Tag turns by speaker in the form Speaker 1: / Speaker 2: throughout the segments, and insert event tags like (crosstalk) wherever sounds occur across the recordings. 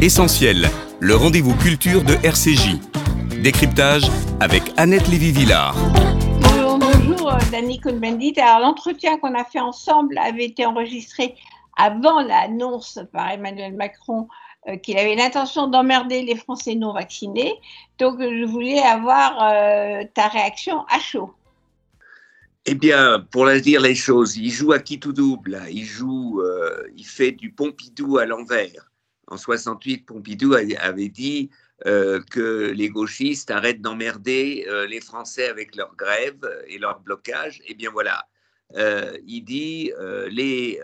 Speaker 1: Essentiel, le rendez-vous culture de RCJ. Décryptage avec Annette Lévy-Villard.
Speaker 2: Bonjour, bonjour, euh, Dani Cohn-Bendit. Alors, l'entretien qu'on a fait ensemble avait été enregistré avant l'annonce par Emmanuel Macron euh, qu'il avait l'intention d'emmerder les Français non vaccinés. Donc, je voulais avoir euh, ta réaction à chaud.
Speaker 3: Eh bien, pour la dire les choses, il joue à qui tout double. Il joue, il fait du Pompidou à l'envers en 68, Pompidou avait dit euh, que les gauchistes arrêtent d'emmerder euh, les Français avec leur grève et leur blocage. Eh bien voilà, euh, il dit les,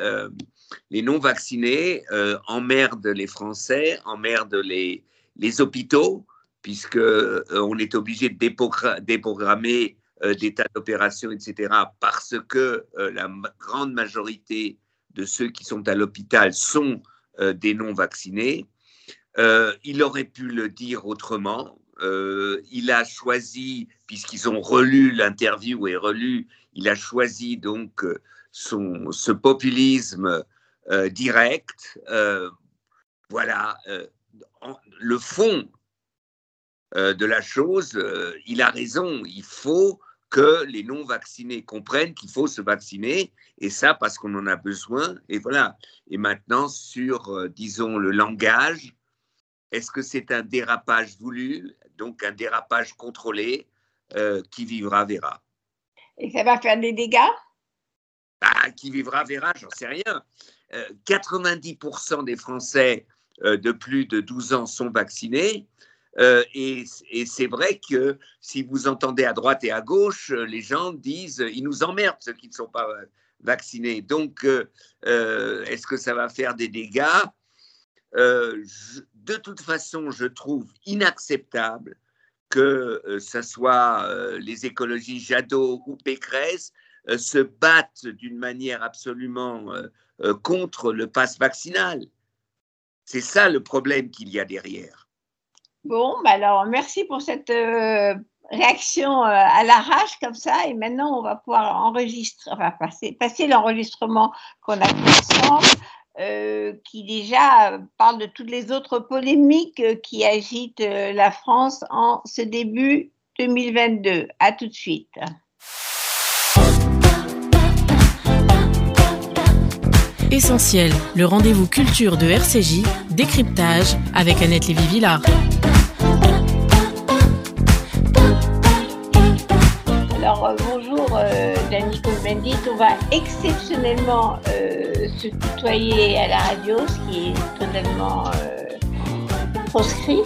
Speaker 3: les non-vaccinés emmerdent les Français, emmerdent les, les hôpitaux, puisqu'on est obligé de déprogrammer des tas d'opérations, etc., parce que la grande majorité de ceux qui sont à l'hôpital sont des non-vaccinés. Euh, il aurait pu le dire autrement. Euh, il a choisi, puisqu'ils ont relu l'interview et relu, il a choisi donc son, ce populisme direct. voilà, le fond de la chose, il a raison. Il faut que les non-vaccinés comprennent qu'il faut se vacciner, et ça parce qu'on en a besoin. Et voilà. Et maintenant, sur, euh, disons, le langage, est-ce que c'est un dérapage voulu, donc un dérapage contrôlé euh, Qui vivra verra.
Speaker 2: Et ça va faire des dégâts?
Speaker 3: Bah, Qui vivra verra, j'en sais rien. 90% euh, des Français de plus de 12 ans sont vaccinés. Euh, et, c'est vrai que si vous entendez à droite et à gauche, euh, les gens disent euh, ils nous emmerdent ceux qui ne sont pas vaccinés. Donc, est-ce que ça va faire des dégâts? De toute façon, je trouve inacceptable que ce soit les écologies Jadot ou Pécresse se battent d'une manière absolument contre le pass vaccinal. C'est ça le problème qu'il y a derrière.
Speaker 2: Bon, bah alors merci pour cette euh, réaction euh, à l'arrache comme ça. Et maintenant, on va pouvoir enregistrer, enfin passer, l'enregistrement qu'on a fait ensemble, euh, qui déjà parle de toutes les autres polémiques qui agitent la France en ce début 2022. À tout de suite.
Speaker 4: Essentiel, le rendez-vous culture de RCJ, décryptage avec Annette Lévy-Villard.
Speaker 2: Euh, bonjour euh, Dani on va exceptionnellement euh, se tutoyer à la radio, ce qui est totalement proscrit,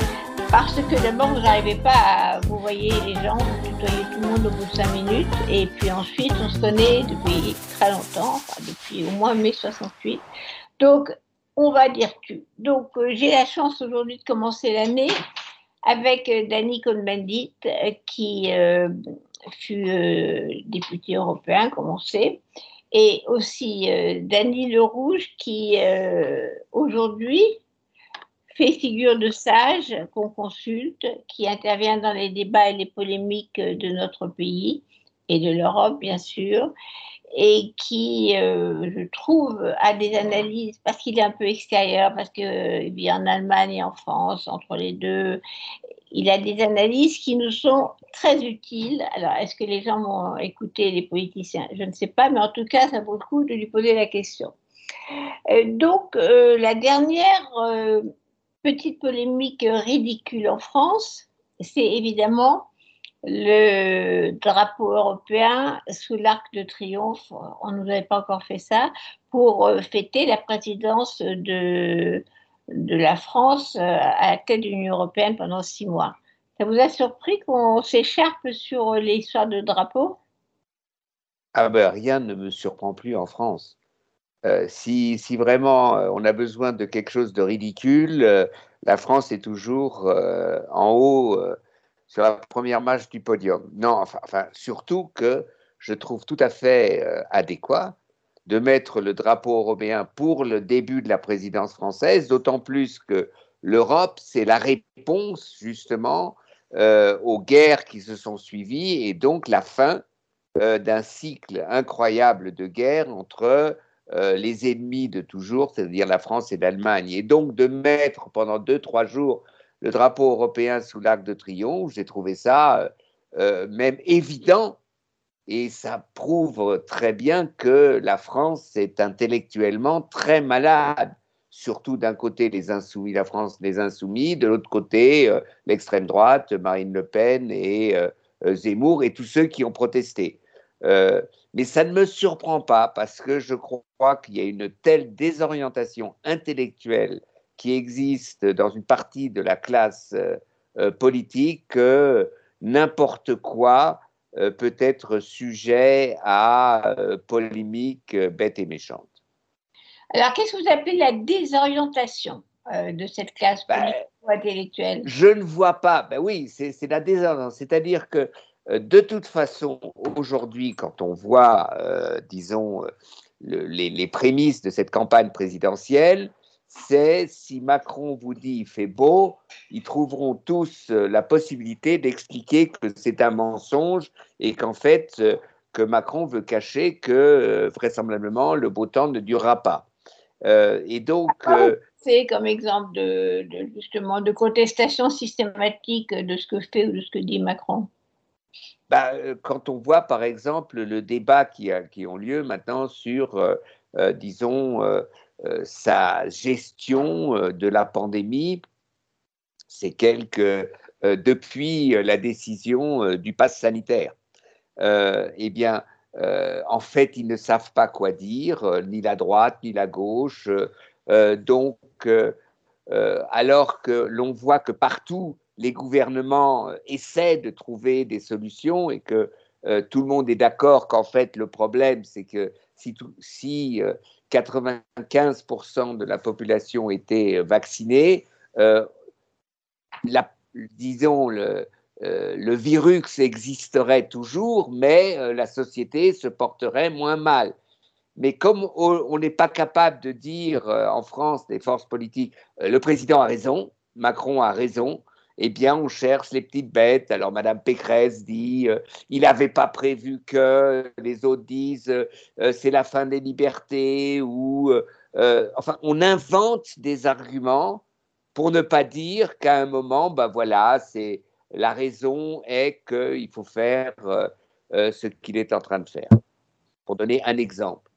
Speaker 2: parce que d'abord vous n'arrivez pas à vous voyez les gens, vous tutoyez tout le monde au bout de 5 minutes, et puis ensuite on se connaît depuis très longtemps, depuis au moins mai 68. Donc on va dire tu. Donc j'ai la chance aujourd'hui de commencer l'année avec Dani Cohn-Bendit qui fut euh, député européen, comme on sait, et aussi euh, Dany Le Rouge qui euh, aujourd'hui fait figure de sage qu'on consulte, qui intervient dans les débats et les polémiques de notre pays et de l'Europe, bien sûr, et qui, je trouve, a des analyses, parce qu'il est un peu extérieur, parce qu'il vit en Allemagne et en France, entre les deux, il a des analyses qui nous sont très utiles. Alors, est-ce que les gens vont écouter les politiciens? Je ne sais pas, mais en tout cas, ça vaut le coup de lui poser la question. Euh, donc, euh, la dernière euh, petite polémique ridicule en France, c'est évidemment le drapeau européen sous l'arc de triomphe. On ne nous avait pas encore fait ça pour fêter la présidence de de la France euh, à la tête de l'Union européenne pendant six mois. Ça vous a surpris qu'on s'écharpe sur l'histoire de drapeau?
Speaker 3: Ah ben rien ne me surprend plus en France. Euh, si, si, vraiment euh, on a besoin de quelque chose de ridicule, la France est toujours en haut sur la première marche du podium. Non, enfin, surtout que je trouve tout à fait adéquat de mettre le drapeau européen pour le début de la présidence française, d'autant plus que l'Europe, c'est la réponse justement euh, aux guerres qui se sont suivies et donc la fin euh, d'un cycle incroyable de guerre entre les ennemis de toujours, c'est-à-dire la France et l'Allemagne. Et donc de mettre pendant deux, trois jours le drapeau européen sous l'arc de triomphe, j'ai trouvé ça même évident. Et ça prouve très bien que la France est intellectuellement très malade surtout d'un côté les insoumis, la France les insoumis, de l'autre côté euh, l'extrême droite, Marine Le Pen et euh, euh, Zemmour et tous ceux qui ont protesté. mais ça ne me surprend pas parce que je crois qu'il y a une telle désorientation intellectuelle qui existe dans une partie de la classe politique que n'importe quoi peut être sujet à polémique bête et méchante.
Speaker 2: Alors, qu'est-ce que vous appelez la désorientation euh, de cette classe ben, intellectuelle?
Speaker 3: Je ne vois pas. Ben oui, c'est la désorientation. C'est-à-dire que, euh, de toute façon, aujourd'hui, quand on voit, euh, disons, les, les, prémices de cette campagne présidentielle, c'est si Macron vous dit il fait beau, ils trouveront tous la possibilité d'expliquer que c'est un mensonge et qu'en fait, que Macron veut cacher que vraisemblablement le beau temps ne durera pas.
Speaker 2: Euh, et donc. Euh, c'est comme exemple de, justement de contestation systématique de ce que fait ou de ce que dit Macron?
Speaker 3: Bah, euh, quand on voit par exemple le débat qui, a, qui ont lieu maintenant sur, disons, sa gestion de la pandémie, c'est quelque depuis la décision du pass sanitaire. eh bien, euh, en fait, ils ne savent pas quoi dire, euh, ni la droite, ni la gauche. Euh, donc, alors que l'on voit que partout, les gouvernements essaient de trouver des solutions et que tout le monde est d'accord qu'en fait, le problème, c'est que si, si 95% de la population était vaccinée, la, disons, le, euh, le virus existerait toujours, mais euh, la société se porterait moins mal. Mais comme on n'est pas capable de dire euh, en France, des forces politiques, le président a raison, Macron a raison, eh bien, on cherche les petites bêtes. Alors, Madame Pécresse dit, il n'avait pas prévu que, les autres disent, c'est la fin des libertés, ou, enfin, on invente des arguments pour ne pas dire qu'à un moment, ben voilà, c'est la raison est qu'il faut faire euh, euh, ce qu'il est en train de faire. Pour donner un exemple.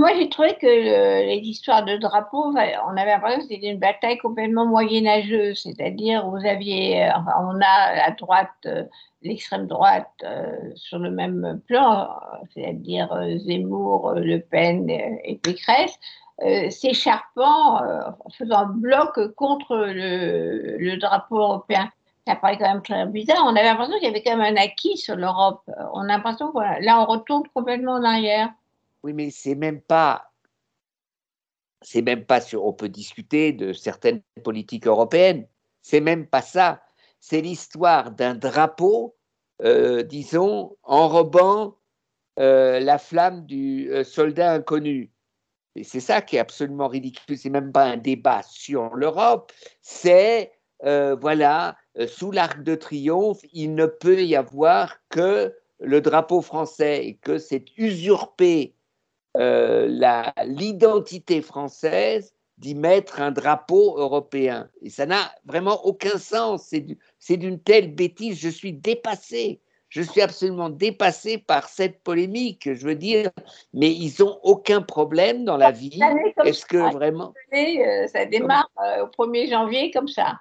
Speaker 2: Moi, j'ai trouvé que les histoires de drapeaux, on avait l'impression que c'était une bataille complètement moyenâgeuse, c'est-à-dire vous aviez, euh, on a à droite, l'extrême droite sur le même plan, c'est-à-dire Zemmour, Le Pen et Pécresse, s'écharpant, faisant bloc contre le drapeau européen ça paraît quand même très bizarre. On avait l'impression qu'il y avait quand même un acquis sur l'Europe. On a l'impression que là, on retourne complètement en arrière.
Speaker 3: Oui, mais c'est même pas. C'est même pas sur. On peut discuter de certaines politiques européennes. C'est même pas ça. C'est l'histoire d'un drapeau, euh, disons, enrobant euh, la flamme du euh, soldat inconnu. Et c'est ça qui est absolument ridicule. C'est même pas un débat sur l'Europe. C'est voilà sous l'arc de triomphe, il ne peut y avoir que le drapeau français et que c'est usurper euh, l'identité française d'y mettre un drapeau européen. Et ça n'a vraiment aucun sens. C'est d'une telle bêtise. Je suis dépassé. Je suis absolument dépassé par cette polémique. Je veux dire, mais ils n'ont aucun problème dans la vie. Est-ce que vraiment.
Speaker 2: Euh, ça démarre au 1er janvier comme ça.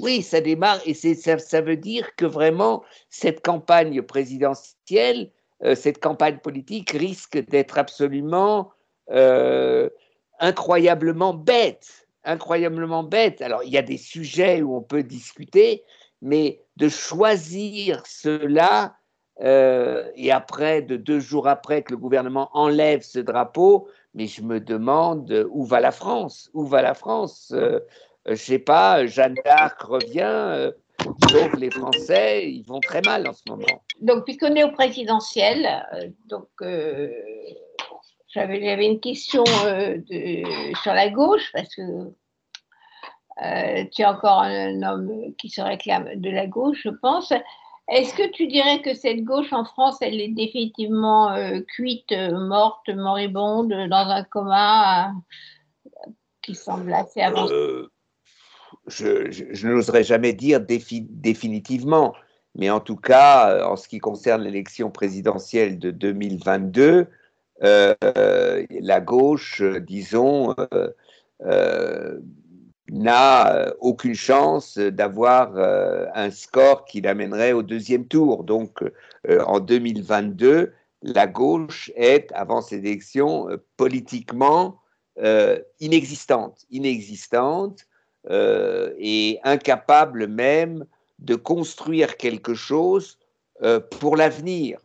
Speaker 3: Oui, ça démarre et ça, ça, veut dire que vraiment cette campagne présidentielle, euh, cette campagne politique risque d'être absolument euh, incroyablement bête, incroyablement bête. Alors il y a des sujets où on peut discuter, mais de choisir cela euh, et après, de deux jours après que le gouvernement enlève ce drapeau, mais je me demande où va la France? Où va la France? Euh, je sais pas, Jeanne d'Arc revient, euh, sauf les Français, ils vont très mal en ce moment.
Speaker 2: Donc, puisqu'on est au présidentiel, euh, donc j'avais une question sur la gauche, parce que tu es encore un homme qui se réclame de la gauche, je pense. Est-ce que tu dirais que cette gauche en France, elle est définitivement euh, cuite, euh, morte, moribonde, dans un coma qui semble assez avancé?
Speaker 3: Je, n'oserais jamais dire définitivement, mais en tout cas, en ce qui concerne l'élection présidentielle de 2022, la gauche, disons, n'a euh, aucune chance d'avoir euh, un score qui l'amènerait au deuxième tour. Donc euh, en 2022, la gauche est, avant ces élections, politiquement inexistante, inexistante et incapable même de construire quelque chose pour l'avenir.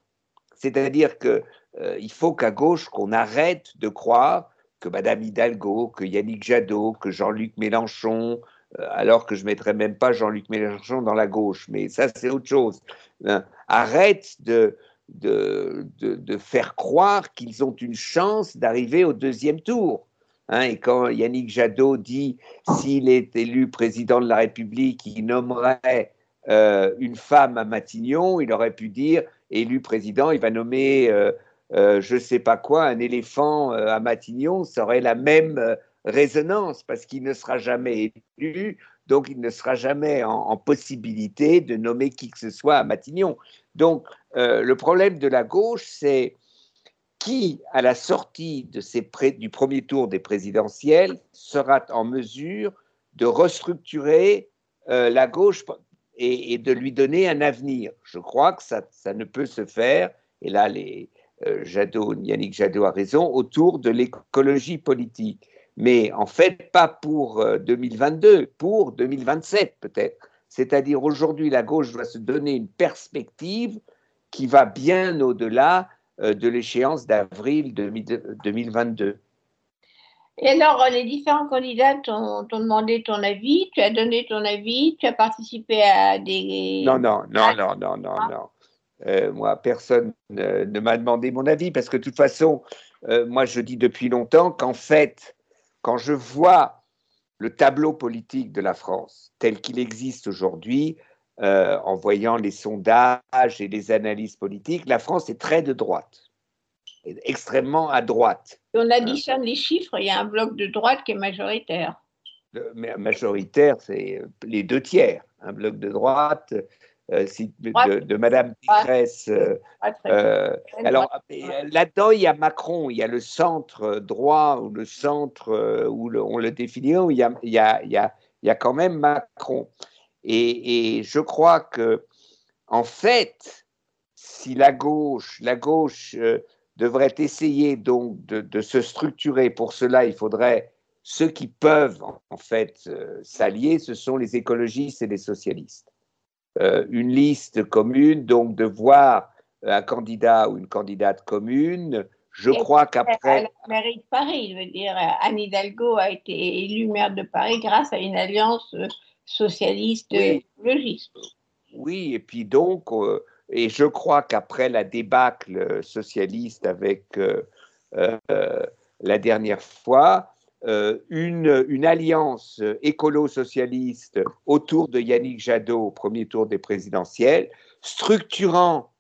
Speaker 3: C'est-à-dire qu'il faut qu'à gauche, qu'on arrête de croire que Madame Hidalgo, que Yannick Jadot, que Jean-Luc Mélenchon, euh, alors que je mettrais même pas Jean-Luc Mélenchon dans la gauche, mais ça c'est autre chose. Hein, arrête de, de, de, faire croire qu'ils ont une chance d'arriver au deuxième tour. Hein, et quand Yannick Jadot dit s'il est élu président de la République, il nommerait euh, une femme à Matignon, il aurait pu dire élu président, il va nommer euh, euh, je ne sais pas quoi, un éléphant à Matignon, ça aurait la même résonance parce qu'il ne sera jamais élu, donc il ne sera jamais en, possibilité de nommer qui que ce soit à Matignon. Donc le problème de la gauche, c'est qui, à la sortie du premier tour des présidentielles, sera en mesure de restructurer la gauche et, de lui donner un avenir. Je crois que ça, ne peut se faire, et là les, euh, Yannick Jadot a raison, autour de l'écologie politique. Mais en fait, pas pour 2022, euh, pour 2027 peut-être. C'est-à-dire aujourd'hui, la gauche doit se donner une perspective qui va bien au-delà euh, de l'échéance d'avril 2022.
Speaker 2: Et alors, les différents candidats t'ont demandé ton avis, tu as donné ton avis, tu as participé à des...
Speaker 3: Non, non, non, non, non, non, non. Euh, moi, personne ne, m'a demandé mon avis parce que de toute façon, euh, moi, je dis depuis longtemps qu'en fait, quand je vois le tableau politique de la France tel qu'il existe aujourd'hui, euh, en voyant les sondages et les analyses politiques, la France est très de droite, extrêmement à droite.
Speaker 2: On additionne les chiffres, il y a un bloc de droite qui est majoritaire.
Speaker 3: majoritaire, c'est les deux tiers. Un bloc de droite, euh, de, Madame Pécresse. Euh, euh, alors là-dedans, il y a Macron, il y a le centre droit ou le centre où on le définit, où il y a, il y a, il y a, quand même Macron. Et, je crois que, en fait, si la gauche, la gauche devrait essayer donc de, se structurer, pour cela, il faudrait ceux qui peuvent en fait s'allier, ce sont les écologistes et les socialistes. Euh, une liste commune, donc de voir un candidat ou une candidate commune. Je crois qu'après.
Speaker 2: la mairie de Paris, il veut dire, Anne Hidalgo a été élue maire de Paris grâce à une alliance socialiste logiste.
Speaker 3: Oui, et puis donc, euh, et je crois qu'après la débâcle socialiste avec euh, la dernière fois, euh, une, une, alliance écolo-socialiste autour de Yannick Jadot au premier tour des présidentielles, structurant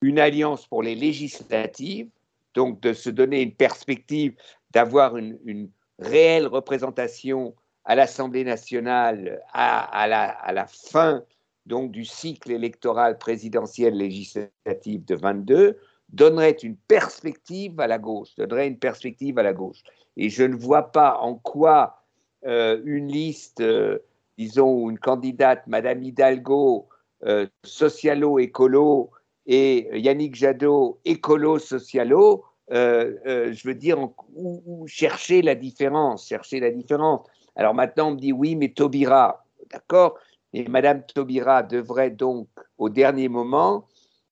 Speaker 3: une alliance pour les législatives, donc de se donner une perspective d'avoir une, une, réelle représentation à l'Assemblée nationale à, la, fin donc du cycle électoral présidentiel législatif de 22 donnerait une perspective à la gauche, donnerait une perspective à la gauche. Et je ne vois pas en quoi euh, une liste, euh, disons, une candidate, Madame Hidalgo, euh, socialo-écolo, et Yannick Jadot, écolo-socialo, je veux dire, où, chercher la différence, chercher la différence. Alors maintenant, on me dit oui, mais Taubira, d'accord, et Madame Taubira devrait donc, au dernier moment,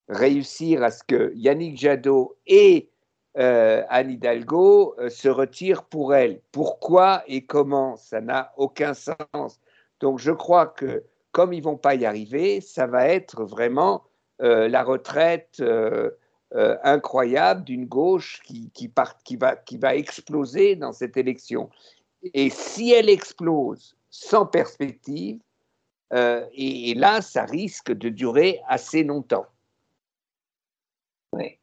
Speaker 3: réussir à ce que Yannick Jadot et euh, Anne Hidalgo euh, se retire pour elle. Pourquoi et comment? Ça n'a aucun sens. Donc je crois que comme ils vont pas y arriver, ça va être vraiment euh, la retraite incroyable d'une gauche qui va exploser dans cette élection. Et si elle explose sans perspective, et, là, ça risque de durer assez longtemps.
Speaker 2: Oui.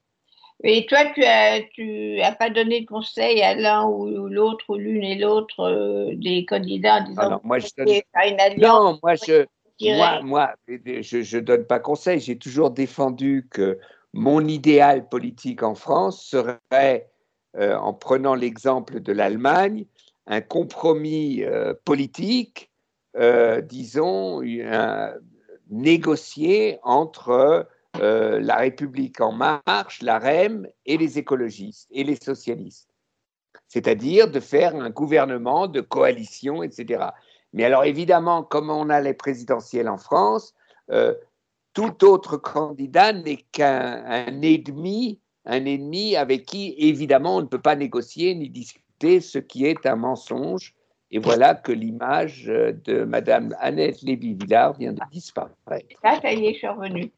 Speaker 2: Et toi, tu n'as tu as pas donné de conseil à l'un ou l'autre, ou l'une et l'autre des candidats en disant
Speaker 3: Alors, moi, je une alliance Non, moi, je, moi, moi, je ne donne pas conseil. J'ai toujours défendu que mon idéal politique en France serait, euh, en prenant l'exemple de l'Allemagne, un compromis euh, politique, euh, disons, négocié entre la République en marche, la REM, et les écologistes et les socialistes. C'est-à-dire de faire un gouvernement de coalition, etc. Mais alors évidemment, comme on a les présidentielles en France, euh, tout autre candidat n'est qu'un ennemi, un ennemi avec qui évidemment on ne peut pas négocier ni discuter, ce qui est un mensonge. Et voilà que l'image de Madame Annette Lévy-Villard vient de disparaître.
Speaker 2: Ah, ça y est, je suis revenue.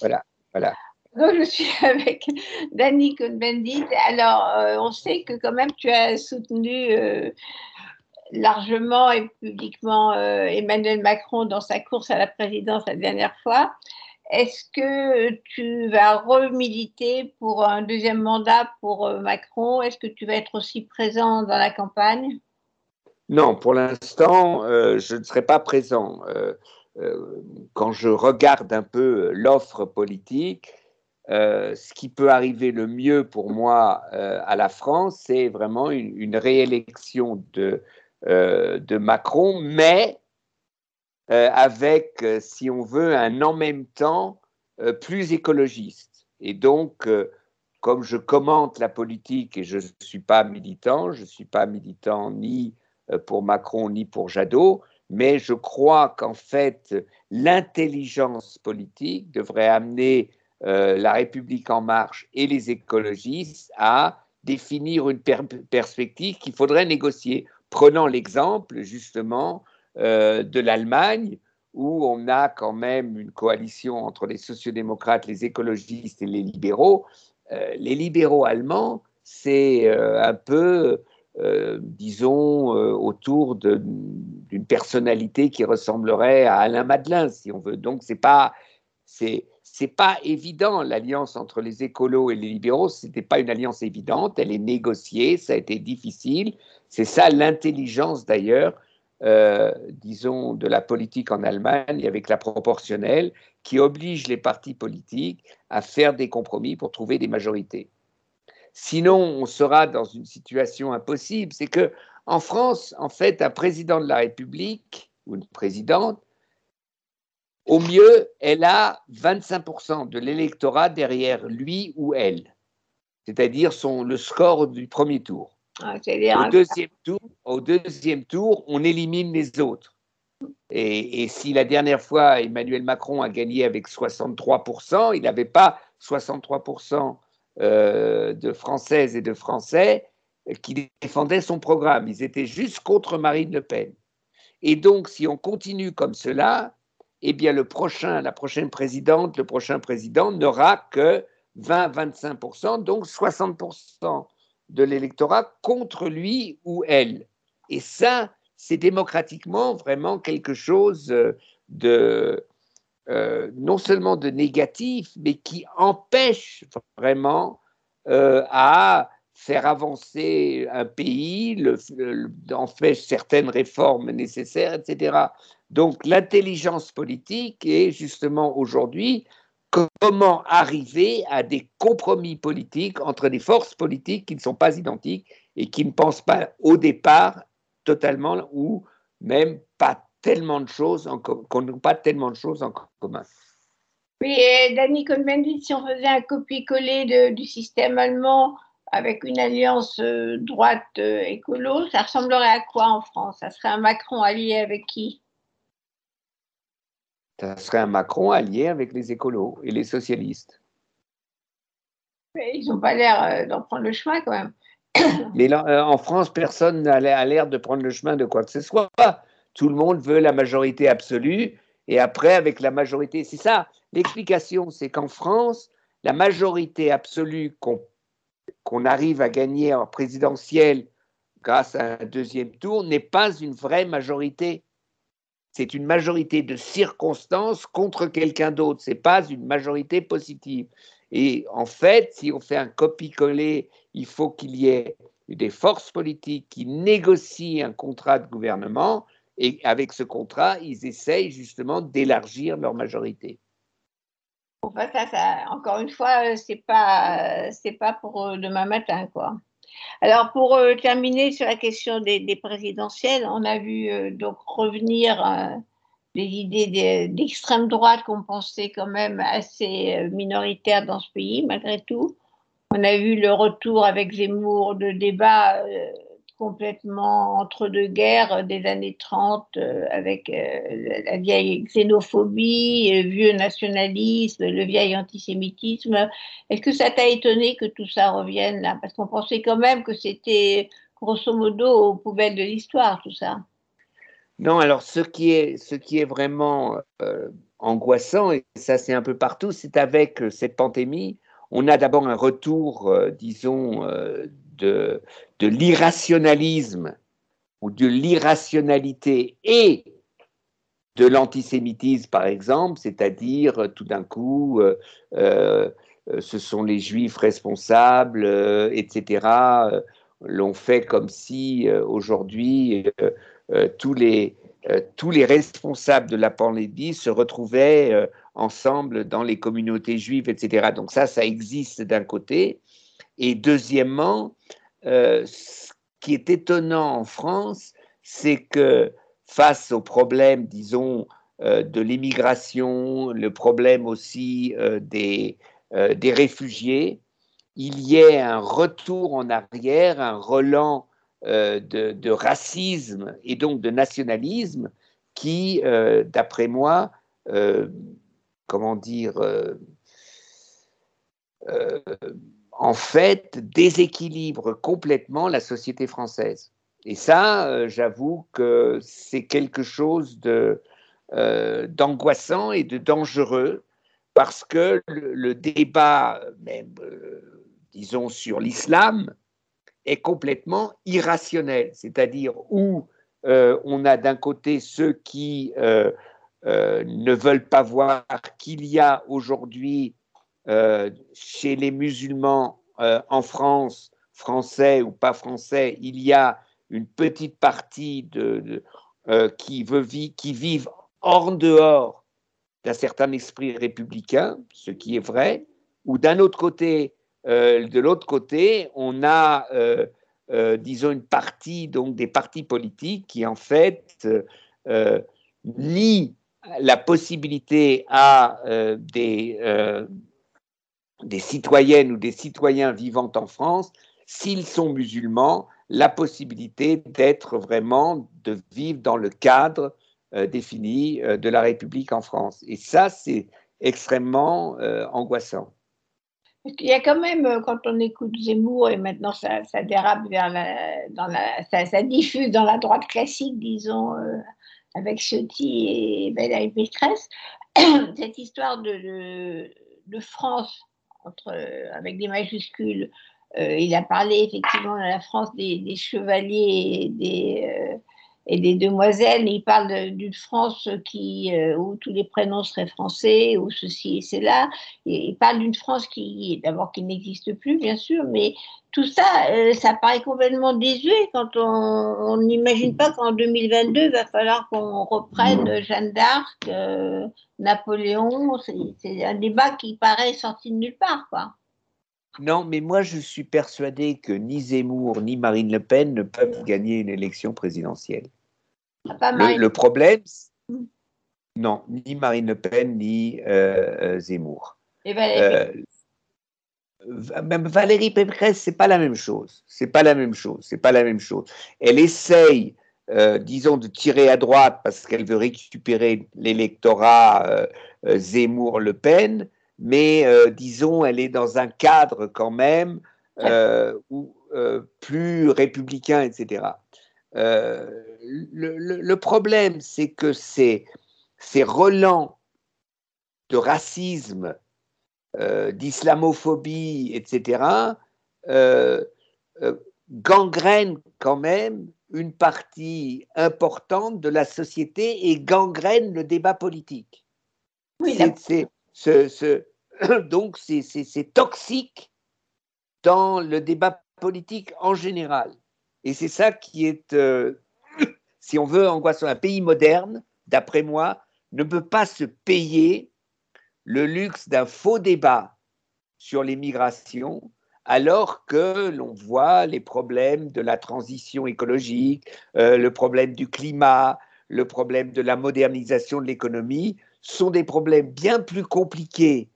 Speaker 3: Voilà, voilà.
Speaker 2: Donc, je suis (laughs) avec Danny Cohn-Bendit. Alors, euh, on sait que quand même tu as soutenu euh, largement et publiquement euh, Emmanuel Macron dans sa course à la présidence la dernière fois. Est-ce que tu vas remiliter pour un deuxième mandat pour euh, Macron? Est-ce que tu vas être aussi présent dans la campagne?
Speaker 3: Non, pour l'instant, euh, je ne serai pas présent. quand je regarde un peu l'offre politique, ce qui peut arriver le mieux pour moi à la France, c'est vraiment une, réélection de, euh, de Macron, mais euh, avec, euh, si on veut, un en même temps plus écologiste. Et donc, comme je commente la politique et je ne suis pas militant, je ne suis pas militant ni pour Macron ni pour Jadot, mais je crois qu'en fait, l'intelligence politique devrait amener la République en marche et les écologistes à définir une perspective qu'il faudrait négocier prenant l'exemple justement euh, de l'Allemagne, où on a quand même une coalition entre les sociodémocrates, les écologistes et les libéraux. Euh, les libéraux allemands, c'est euh, un peu, disons, autour d'une personnalité qui ressemblerait à Alain Madelin, si on veut. Donc, c'est pas, c'est pas évident l'alliance entre les écolos et les libéraux. C'était pas une alliance évidente. Elle est négociée. Ça a été difficile. C'est ça l'intelligence d'ailleurs, euh, disons, de la politique en Allemagne avec la proportionnelle qui oblige les partis politiques à faire des compromis pour trouver des majorités. Sinon, on sera dans une situation impossible. C'est que en France, en fait, un président de la République ou une présidente, au mieux, elle a 25% de l'électorat derrière lui ou elle, c'est-à-dire le score du premier tour. Ah, au, deuxième tour, au deuxième tour, on élimine les autres. Et, si la dernière fois Emmanuel Macron a gagné avec 63%, il n'avait pas 63% euh, de Françaises et de Français qui défendaient son programme. Ils étaient juste contre Marine Le Pen. Et donc, si on continue comme cela, eh bien, le prochain, la prochaine présidente, le prochain président n'aura que 20-25%, donc 60% de l'électorat contre lui ou elle. Et ça, c'est démocratiquement vraiment quelque chose de euh, non seulement de négatif, mais qui empêche vraiment euh, à faire avancer un pays, le, empêche certaines réformes nécessaires, etc. Donc l'intelligence politique est justement aujourd'hui comment arriver à des compromis politiques entre des forces politiques qui ne sont pas identiques et qui ne pensent pas au départ totalement ou même pas tellement de choses pas tellement de choses en commun?
Speaker 2: Oui, et Danny Cohn-Bendit, si on faisait un copier-coller du système allemand avec une alliance euh, droite euh, écolo, ça ressemblerait à quoi en France? Ça serait un Macron allié avec qui?
Speaker 3: Ça serait un Macron allié avec les écolos et les socialistes.
Speaker 2: Mais ils n'ont pas l'air euh, d'en prendre le chemin quand même. (coughs)
Speaker 3: Mais euh, en France, personne n'a l'air de prendre le chemin de quoi que ce soit. Tout le monde veut la majorité absolue. Et après, avec la majorité, c'est ça. L'explication, c'est qu'en France, la majorité absolue qu'on arrive à gagner en présidentielle grâce à un deuxième tour n'est pas une vraie majorité. C'est une majorité de circonstances contre quelqu'un d'autre. C'est pas une majorité positive. Et en fait, si on fait un copie-coller, il faut qu'il y ait des forces politiques qui négocient un contrat de gouvernement et avec ce contrat, ils essayent justement d'élargir leur majorité.
Speaker 2: encore une fois, c'est pas c'est pas pour euh, demain matin, quoi. Alors pour euh, terminer sur la question des, présidentielles, on a vu euh, donc revenir des idées d'extrême droite qu'on pensait quand même assez minoritaires dans ce pays, malgré tout. On a vu le retour avec Zemmour de débats euh, complètement entre deux guerres des années 30 euh, avec euh, la vieille xénophobie, le vieux nationalisme, le vieil antisémitisme. Est-ce que ça t'a étonné que tout ça revienne là? Parce qu'on pensait quand même que c'était grosso modo aux poubelles de l'histoire, tout ça.
Speaker 3: Non, alors ce qui est, ce qui est vraiment angoissant, et ça c'est un peu partout, c'est avec cette pandémie, on a d'abord un retour, euh, disons, euh, de, l'irrationalisme ou de l'irrationalité et de l'antisémitisme, par exemple, c'est-à-dire euh, tout d'un coup, ce sont les juifs responsables, etc. L'on fait comme si aujourd'hui tous les tous les responsables de la pandémie se retrouvaient ensemble dans les communautés juives, etc. Donc ça, ça existe d'un côté. Et deuxièmement, euh, ce qui est étonnant en France, c'est que face au problème, disons, euh, de l'immigration, le problème aussi euh, des, des réfugiés, il y ait un retour en arrière, un relan de, racisme et donc de nationalisme qui, d'après moi, comment dire, en fait, déséquilibre complètement la société française. Et ça, euh, j'avoue que c'est quelque chose de, d'angoissant et de dangereux parce que le, débat, même, disons, sur l'islam, est complètement irrationnel, c'est-à-dire où on a d'un côté ceux qui euh, ne veulent pas voir qu'il y a aujourd'hui euh, chez les musulmans euh, en France, français ou pas français, il y a une petite partie de, qui, veut qui vivent hors dehors d'un certain esprit républicain, ce qui est vrai, ou d'un autre côté, de l'autre côté, on a, disons, une partie, donc des partis politiques qui en fait nient la possibilité à euh, des, euh, des citoyennes ou des citoyens vivant en France, s'ils sont musulmans, la possibilité d'être vraiment, de vivre dans le cadre euh, défini de la République en France. Et ça, c'est extrêmement angoissant.
Speaker 2: Il y a quand même, quand on écoute Zemmour, et maintenant ça, dérape vers la, ça, diffuse dans la droite classique, disons, avec Ciotti et Bella Pécresse, (clears throat) cette histoire de, France, entre, avec des majuscules, euh, il a parlé effectivement de la France des, des chevaliers des, euh, et des demoiselles. Il parle d'une France qui, euh, où tous les prénoms seraient français, où ceci et cela. Il parle d'une France qui, d'abord, qui n'existe plus, bien sûr, mais tout ça, euh, ça paraît complètement désuet quand on n'imagine pas qu'en 2022, il va falloir qu'on reprenne Jeanne d'Arc, euh, Napoléon. C'est un débat qui paraît sorti de nulle part, quoi.
Speaker 3: Non, mais moi je suis persuadé que ni Zemmour ni Marine Le Pen ne peuvent gagner une élection présidentielle. Ah, le, problème, hmm. non, ni Marine Le Pen ni euh, euh, Zemmour.
Speaker 2: Et Valérie
Speaker 3: euh, Même Valérie Pécresse, c'est pas la même chose. C'est pas la même chose. C'est pas la même chose. Elle essaye, disons, de tirer à droite parce qu'elle veut récupérer l'électorat Zemmour-Le Pen mais euh, disons, elle est dans un cadre quand même euh, euh, plus républicain, etc. Le, problème, c'est que ces, ces relents de racisme, d'islamophobie, etc., gangrènent quand même une partie importante de la société et gangrène le débat politique. Oui, c'est, ce, (coughs) donc c'est toxique dans le débat politique en général. Et c'est ça qui est, euh, (coughs) si on veut, angoissant. Un pays moderne, d'après moi, ne peut pas se payer le luxe d'un faux débat sur l'immigration alors que l'on voit les problèmes de la transition écologique, euh, le problème du climat, le problème de la modernisation de l'économie, sont des problèmes bien plus compliqués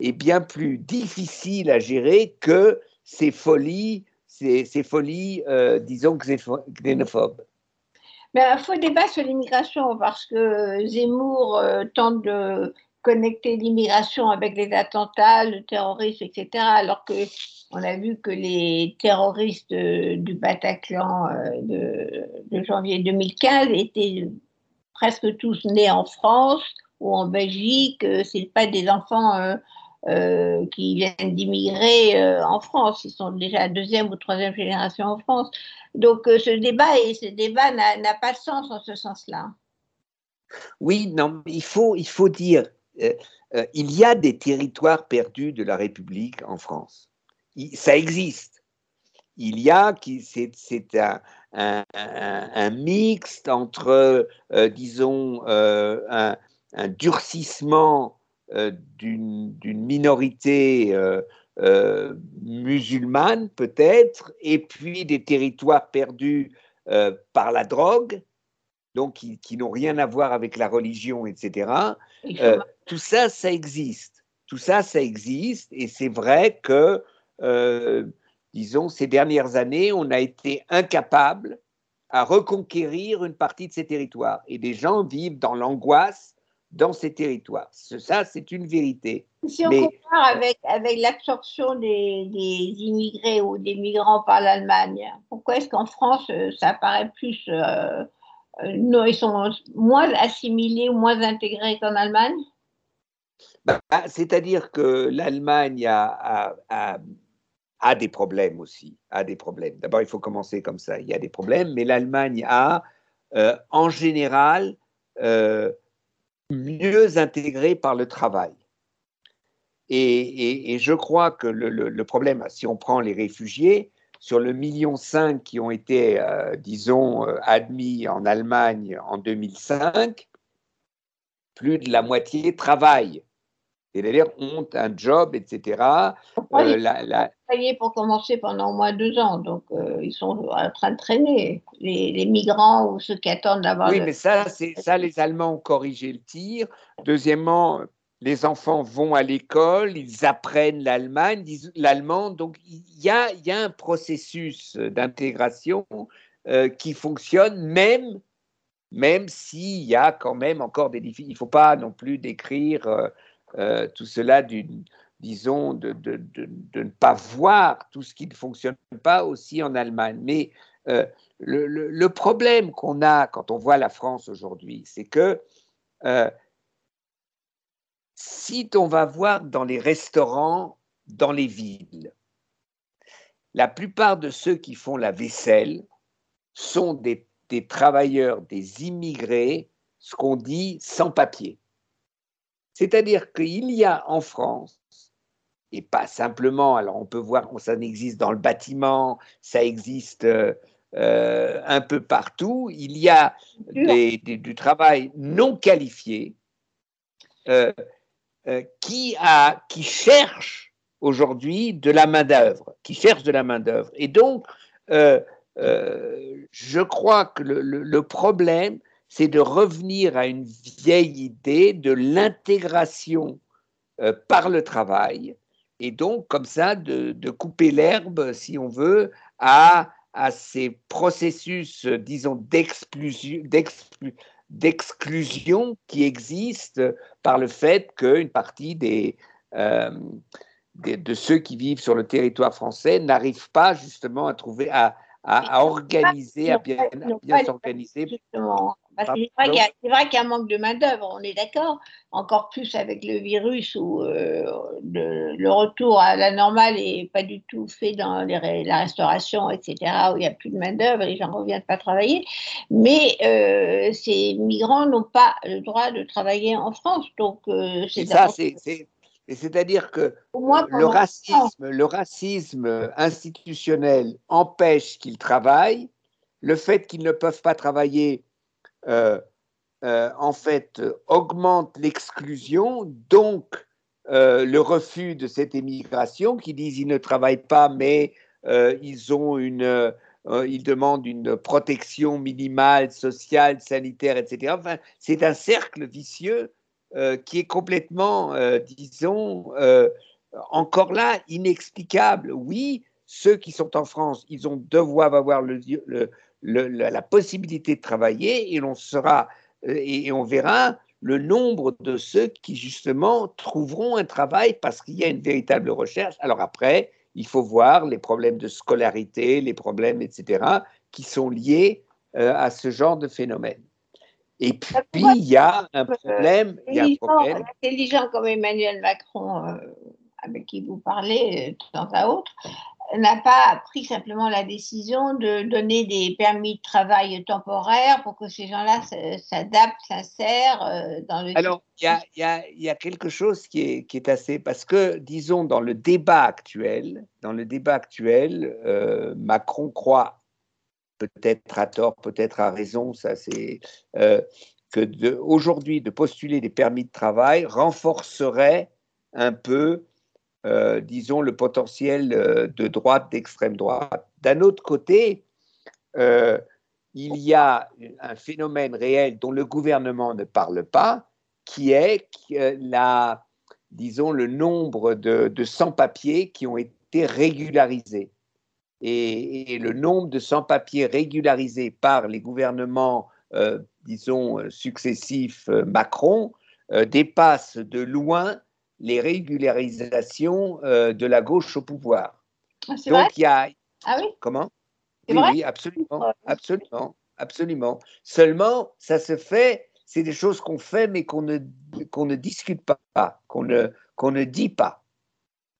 Speaker 3: et bien plus difficiles à gérer que ces folies, ces, folies, euh, disons, xénophobes.
Speaker 2: Mais un faux débat sur l'immigration, parce que Zemmour euh, tente de connecter l'immigration avec les attentats, le terrorisme, etc. Alors que on a vu que les terroristes du Bataclan euh, de, janvier 2015 étaient presque tous nés en France ou en Belgique. Euh, c'est pas des enfants euh, qui viennent d'immigrer en France. Ils sont déjà deuxième ou troisième génération en France. Donc ce débat et ce débat n'a pas de sens en ce sens-là.
Speaker 3: Oui, non, il faut, il faut dire euh, euh, il y a des territoires perdus de la République en France. ça existe. Il y a, c'est un, un, un, mixte entre, euh, disons, un, durcissement d'une minorité musulmane peut-être, et puis des territoires perdus par la drogue, donc qui, n'ont rien à voir avec la religion, etc. Euh, tout ça, ça existe. Tout ça, ça existe. Et c'est vrai que, euh, disons, ces dernières années, on a été incapable à reconquérir une partie de ces territoires. Et des gens vivent dans l'angoisse dans ces territoires. Ça, c'est une vérité.
Speaker 2: Si on compare avec, avec l'absorption des, des, immigrés ou des migrants par l'Allemagne, pourquoi est-ce qu'en France, euh, ça paraît plus euh, non, ils sont moins assimilés ou moins intégrés qu'en Allemagne?
Speaker 3: Bah, C'est-à-dire que l'Allemagne a, a, des problèmes aussi, a des problèmes. D'abord, il faut commencer comme ça. Il y a des problèmes, mais l'Allemagne a, euh, en général, euh, mieux intégré par le travail. Et, je crois que le, le, problème, si on prend les réfugiés, sur le million cinq qui ont été, euh, disons, euh, admis en Allemagne en 2005, plus de la moitié travaillent. C'est-à-dire ont un job, etc.
Speaker 2: Euh, la, pour commencer pendant au moins deux ans, donc ils sont en train de traîner, les, migrants ou ceux qui attendent d'avoir.
Speaker 3: Oui, mais ça, ça, les Allemands ont corrigé le tir. Deuxièmement, les enfants vont à l'école, ils apprennent l'Allemagne, l'allemand. Donc, il y a, un processus d'intégration euh, qui fonctionne, même, même s'il y a quand même encore des difficultés. Il ne faut pas non plus décrire euh, euh, tout cela disons, de, ne pas voir tout ce qui ne fonctionne pas aussi en Allemagne. Mais le, problème qu'on a quand on voit la France aujourd'hui, c'est que si on va voir dans les restaurants, dans les villes, la plupart de ceux qui font la vaisselle sont des, travailleurs, des immigrés, ce qu'on dit sans papier. C'est-à-dire qu'il y a en France, et pas simplement, alors on peut voir que ça existe dans le bâtiment, ça existe euh, un peu partout, il y a du travail non qualifié. Euh, euh, qui, a, qui cherche aujourd'hui de la main-d'œuvre, qui cherche de la main-d'œuvre. Et donc, euh, euh, je crois que le, problème, c'est de revenir à une vieille idée de l'intégration par le travail, et donc comme ça de, de couper l'herbe, si on veut, à, à ces processus, disons, d'exclusion d'exclusion qui existe par le fait qu'une partie des, euh, de ceux qui vivent sur le territoire français n'arrivent pas justement à trouver, à, à, organiser, à bien, s'organiser.
Speaker 2: Parce que c'est vrai qu'il y, a un manque de main-d'œuvre, on est d'accord. Encore plus avec le virus où euh, le, retour à la normale n'est pas du tout fait dans la restauration, etc., où il n'y a plus de main-d'œuvre, les gens ne reviennent pas travailler. Mais euh, ces migrants n'ont pas le droit de travailler en France. Donc,
Speaker 3: euh, c'est ça, c'est. C'est-à-dire que le racisme, le racisme institutionnel empêche qu'ils travaillent. Le fait qu'ils ne peuvent pas travailler euh, euh, en fait, augmente l'exclusion, donc euh, le refus de cette émigration, qui disent qu'ils ne travaillent pas, mais ils ont une, ils demandent une protection minimale, sociale, sanitaire, etc. Enfin, c'est un cercle vicieux qui est complètement, disons, encore là, inexplicable. Oui, ceux qui sont en France, ils ont doivent avoir le, la, possibilité de travailler et on sera euh, et, on verra le nombre de ceux qui justement trouveront un travail parce qu'il y a une véritable recherche. Alors après, il faut voir les problèmes de scolarité, les problèmes, etc., qui sont liés euh, à ce genre de phénomène. Et puis, il y a un problème. Il y a un problème.
Speaker 2: Intelligent comme Emmanuel Macron, euh, avec qui vous parlez de temps à autre, n'a pas pris simplement la décision de donner des permis de travail temporaires pour que ces gens-là s'adaptent, s'insèrent euh, dans le.
Speaker 3: Alors, il y, y a, quelque chose qui est, qui est, assez. Parce que, disons, dans le débat actuel, dans le débat actuel, euh, Macron croit, peut-être à tort, peut-être à raison, ça c'est. Euh, que aujourd'hui, de postuler des permis de travail renforcerait un peu euh, disons, le potentiel euh, de droite, d'extrême droite. D'un autre côté, euh, il y a un phénomène réel dont le gouvernement ne parle pas, qui est la, disons, le nombre de, sans-papiers qui ont été régularisés. Et, le nombre de sans-papiers régularisés par les gouvernements, disons, successifs Macron dépasse de loin les régularisations euh, de la gauche au pouvoir.
Speaker 2: Ah, Donc
Speaker 3: il y a
Speaker 2: ah oui?
Speaker 3: Comment? Oui, absolument, absolument, absolument. Seulement, ça se fait, c'est des choses qu'on fait mais qu'on ne qu'on ne discute pas, qu'on ne qu'on ne dit pas.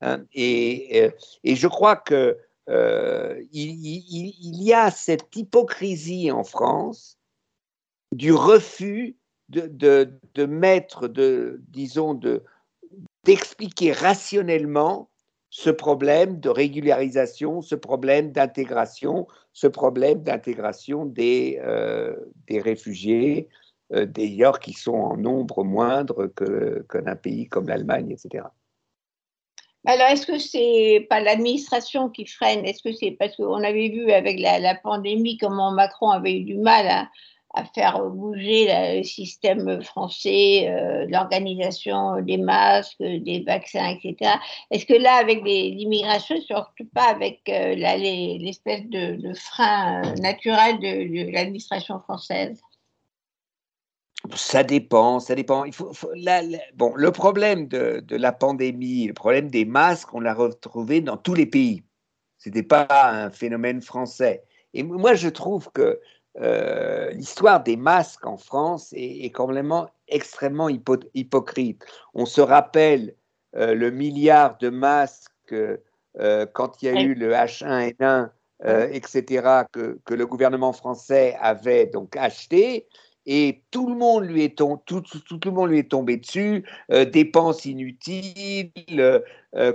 Speaker 3: Hein. Et, euh, et, je crois que euh, il, il, il, y a cette hypocrisie en France du refus de, de, de mettre, de, disons, de, d'expliquer rationnellement ce problème de régularisation, ce problème d'intégration, ce problème d'intégration des, euh, des réfugiés, d'ailleurs qui sont en nombre moindre que, qu'un pays comme l'Allemagne, etc.
Speaker 2: Alors, est-ce que c'est pas l'administration qui freine? Est-ce que c'est parce qu'on avait vu avec la, la, pandémie comment Macron avait eu du mal à, à faire bouger le système français, euh, l'organisation des masques, des vaccins, etc. Est-ce que là, avec l'immigration, surtout pas avec euh, l'espèce de, frein euh, naturel de, l'administration française?
Speaker 3: Ça dépend, ça dépend. Il faut, bon, le problème de, de, la pandémie, le problème des masques, on l'a retrouvé dans tous les pays. Ce n'était pas un phénomène français. Et moi, je trouve que euh, l'histoire des masques en France est, complètement extrêmement hypocrite. On se rappelle euh, le milliard de masques euh, quand il y a eu le H1N1, etc., que, que, le gouvernement français avait donc acheté. Et tout le monde lui est, tout, tout, tout le monde lui est tombé dessus, dépenses inutiles,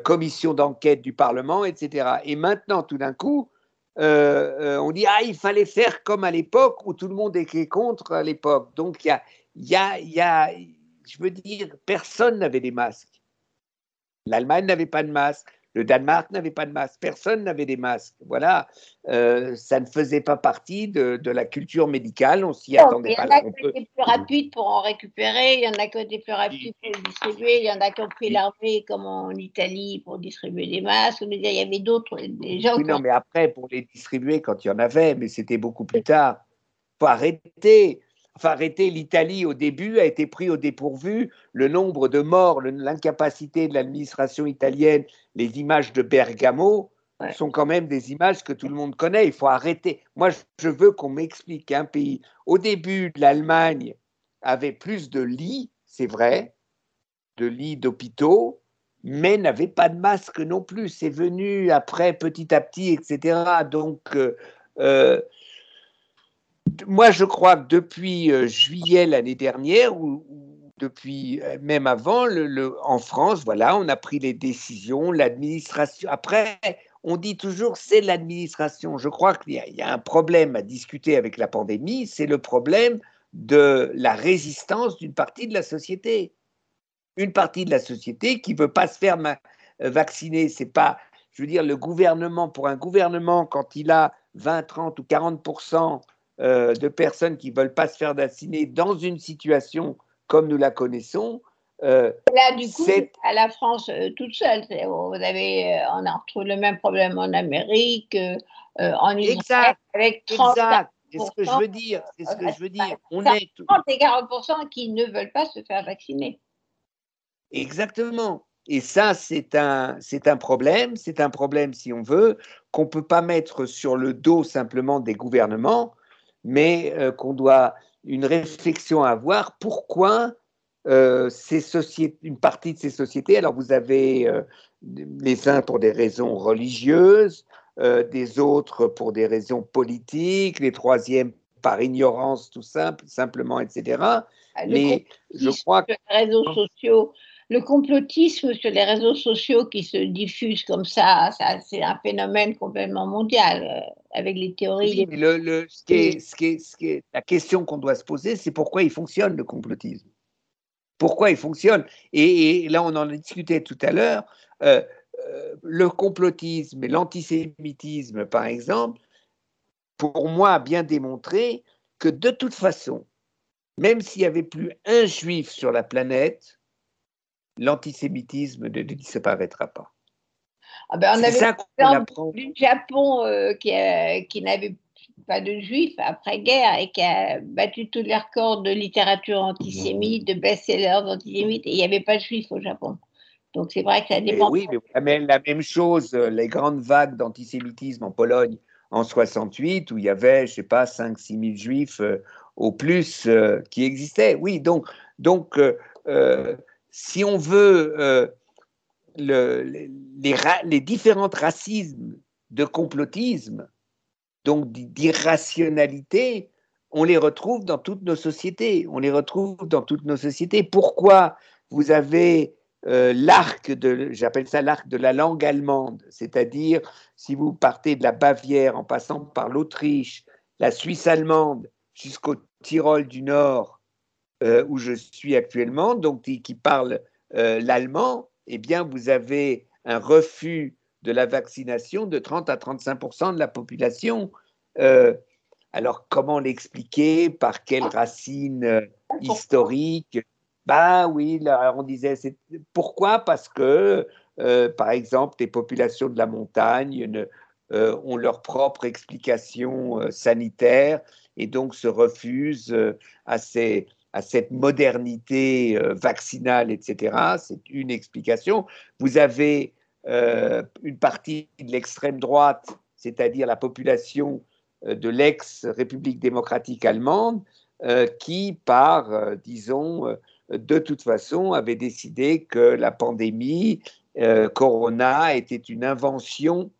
Speaker 3: commission d'enquête du Parlement, etc. Et maintenant, tout d'un coup, euh, euh, on dit ah il fallait faire comme à l'époque où tout le monde était contre à l'époque. Donc il y a, y, a, y a, je veux dire, personne n'avait des masques. L'Allemagne n'avait pas de masque. Le Danemark n'avait pas de masque, personne n'avait des masques. Voilà, euh, ça ne faisait pas partie de, la culture médicale, on s'y attendait pas.
Speaker 2: Il y en a qui ont été plus rapides pour en récupérer, il y en a qui ont été plus rapides pour distribuer, il y en a qui ont pris l'armée comme en Italie pour distribuer des masques. il y avait d'autres gens.
Speaker 3: Oui, non, mais après, pour les distribuer quand il y en avait, mais c'était beaucoup plus tard. Il faut arrêter enfin arrêter l'Italie au début a été pris au dépourvu. Le nombre de morts, l'incapacité de l'administration italienne, les images de Bergamo, sont quand même des images que tout le monde connaît. Il faut arrêter. Moi, je veux qu'on m'explique qu'un pays, au début, l'Allemagne avait plus de lits, c'est vrai, de lits d'hôpitaux, mais n'avait pas de masque non plus. C'est venu après, petit à petit, etc. Donc, euh, euh, moi, je crois que depuis euh, juillet l'année dernière, ou, depuis même avant, en France, voilà, on a pris les décisions, l'administration. Après, on dit toujours c'est l'administration. Je crois qu'il y, a un problème à discuter avec la pandémie, c'est le problème de la résistance d'une partie de la société. Une partie de la société qui ne veut pas se faire euh, vacciner. C'est pas, je veux dire, le gouvernement, pour un gouvernement, quand il a 20, 30 ou 40 euh, de personnes qui ne veulent pas se faire vacciner dans une situation comme nous la connaissons,
Speaker 2: euh, Là, du coup, à la France toute seule. Vous avez, on a retrouvé le même problème en Amérique, en Israël, avec 30,
Speaker 3: c'est ce que je veux dire. C'est ce que je veux dire.
Speaker 2: On est 30 et 40 qui ne veulent pas se faire vacciner.
Speaker 3: Exactement. Et ça, c'est un, c'est un problème. C'est un problème, si on veut, qu'on ne peut pas mettre sur le dos simplement des gouvernements, mais euh, qu'on doit une réflexion à avoir. Pourquoi euh, ces sociétés, une partie de ces sociétés, alors vous avez euh, les uns pour des raisons religieuses, des autres pour des raisons politiques, les troisièmes par ignorance tout simple, simplement, etc.
Speaker 2: Ah, Mais je crois que... les réseaux sociaux, le complotisme sur les réseaux sociaux qui se diffuse comme ça, ça c'est un phénomène complètement mondial euh, avec les théories.
Speaker 3: le, le, ce qui est, ce qui est, ce qui est, la question qu'on doit se poser, c'est pourquoi il fonctionne le complotisme? Pourquoi il fonctionne? Et, là, on en a discuté tout à l'heure. Euh, euh, le complotisme et l'antisémitisme, par exemple, pour moi, a bien démontré que de toute façon, même s'il n'y avait plus un juif sur la planète, l'antisémitisme ne disparaîtra pas.
Speaker 2: Ah ben on avait ça le Japon euh, qui, qui n'avait pas de juifs après-guerre et qui a battu tous les records de littérature antisémite, de best-sellers antisémites, et il n'y avait pas de juifs au Japon. Donc c'est vrai que ça dépend.
Speaker 3: oui, mais la même chose, euh, les grandes vagues d'antisémitisme en Pologne en 68, où il y avait, je ne sais pas, 5-6 000 juifs euh, au plus euh, qui existaient. Oui, donc, donc si on veut le, les, les, différents racismes de complotisme, donc d'irrationalité, on les retrouve dans toutes nos sociétés. On les retrouve dans toutes nos sociétés. Pourquoi vous avez euh, l'arc de, j'appelle ça l'arc de la langue allemande, c'est-à-dire si vous partez de la Bavière en passant par l'Autriche, la Suisse allemande jusqu'au Tyrol du Nord, euh, où je suis actuellement, donc qui, parle euh, l'allemand, eh bien vous avez un refus de la vaccination de 30 à 35% de la population. alors comment l'expliquer? Par quelle racine historique? Bah oui, on disait, pourquoi? Parce que, euh, par exemple, les populations de la montagne euh, ont leur propre explication euh, sanitaire et donc se refusent à, à cette modernité vaccinale, etc. C'est une explication. Vous avez une partie de l'extrême droite, c'est-à-dire la population de l'ex-République démocratique allemande, qui, par, disons, de toute façon, avait décidé que la pandémie euh, Corona était une invention,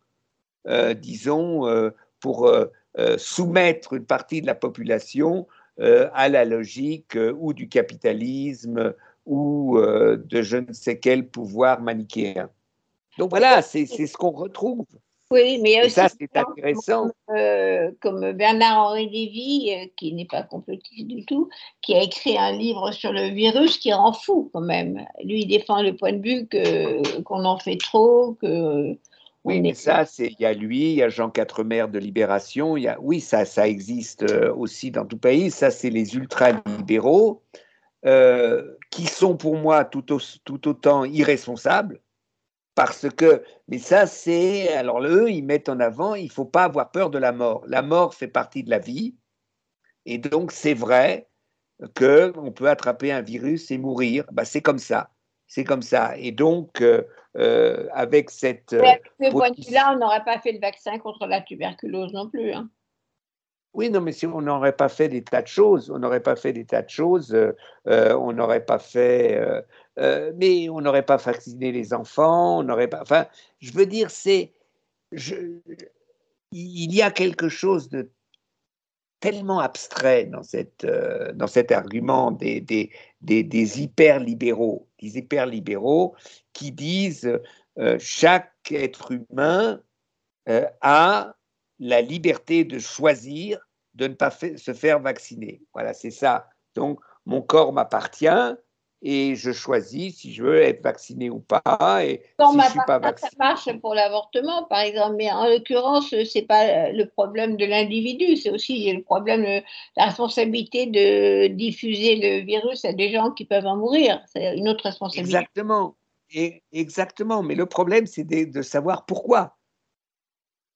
Speaker 3: euh, disons, euh, pour soumettre une partie de la population à la logique ou du capitalisme ou de je ne sais quel pouvoir manichéen. Donc voilà, c'est ce qu'on retrouve.
Speaker 2: Oui, mais aussi ça, c'est intéressant. Euh, comme, Bernard-Henri Lévy, euh, qui n'est pas complotiste du tout, qui a écrit un livre sur le virus qui rend fou quand même. Lui, il défend le point de vue qu'on en fait trop, que.
Speaker 3: Oui, mais ça, il y a lui, il y a Jean Quatremer de Libération, il y a, oui, ça, ça existe euh, aussi dans tout pays. Ça, c'est les ultra-libéraux qui sont pour moi tout, tout autant irresponsables parce que, mais ça c'est, alors eux, ils mettent en avant, il ne faut pas avoir peur de la mort. La mort fait partie de la vie, et donc c'est vrai qu'on peut attraper un virus et mourir, bah, c'est comme ça. C'est comme ça. Et donc, avec cette.
Speaker 2: à ce point de vue-là, on n'aurait pas fait le vaccin contre la tuberculose non plus. Hein.
Speaker 3: Oui, non, mais si on n'aurait pas fait des tas de choses, on n'aurait pas fait des tas de choses, on n'aurait pas fait, mais on n'aurait pas vacciné les enfants, on n'aurait pas. Enfin, je veux dire, c'est, il y a quelque chose de tellement abstrait dans, cette, euh, dans cet argument des, des, des, hyper-libéraux, des hyper-libéraux qui disent euh, chaque être humain euh, a la liberté de choisir de ne pas se faire vacciner. Voilà, c'est ça. Donc, mon corps m'appartient, et je choisis si je veux être vacciné ou pas. Et si je suis pas vacciné.
Speaker 2: Ça marche pour l'avortement, par exemple, mais en l'occurrence, ce n'est pas le problème de l'individu, c'est aussi le problème la responsabilité de diffuser le virus à des gens qui peuvent en mourir. C'est une autre responsabilité.
Speaker 3: Exactement. Et, exactement. Mais le problème, c'est de, savoir pourquoi.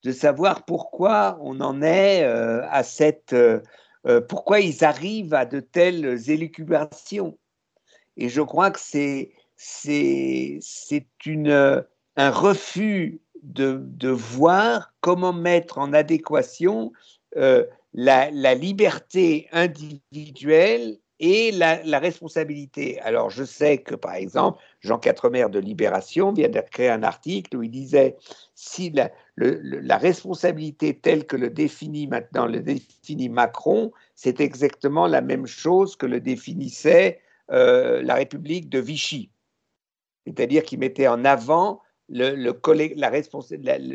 Speaker 3: De savoir pourquoi on en est euh, à cette. Euh, euh, pourquoi ils arrivent à de telles élucubrations. Et je crois que c'est, c'est, c'est une, un refus de, de, voir comment mettre en adéquation euh, la, liberté individuelle et la, responsabilité. Alors, je sais que, par exemple, Jean Quatremer de Libération vient de créer un article où il disait si la, la responsabilité telle que le définit maintenant, le définit Macron, c'est exactement la même chose que le définissait euh, la République de Vichy, c'est-à-dire qu'il mettait en avant le,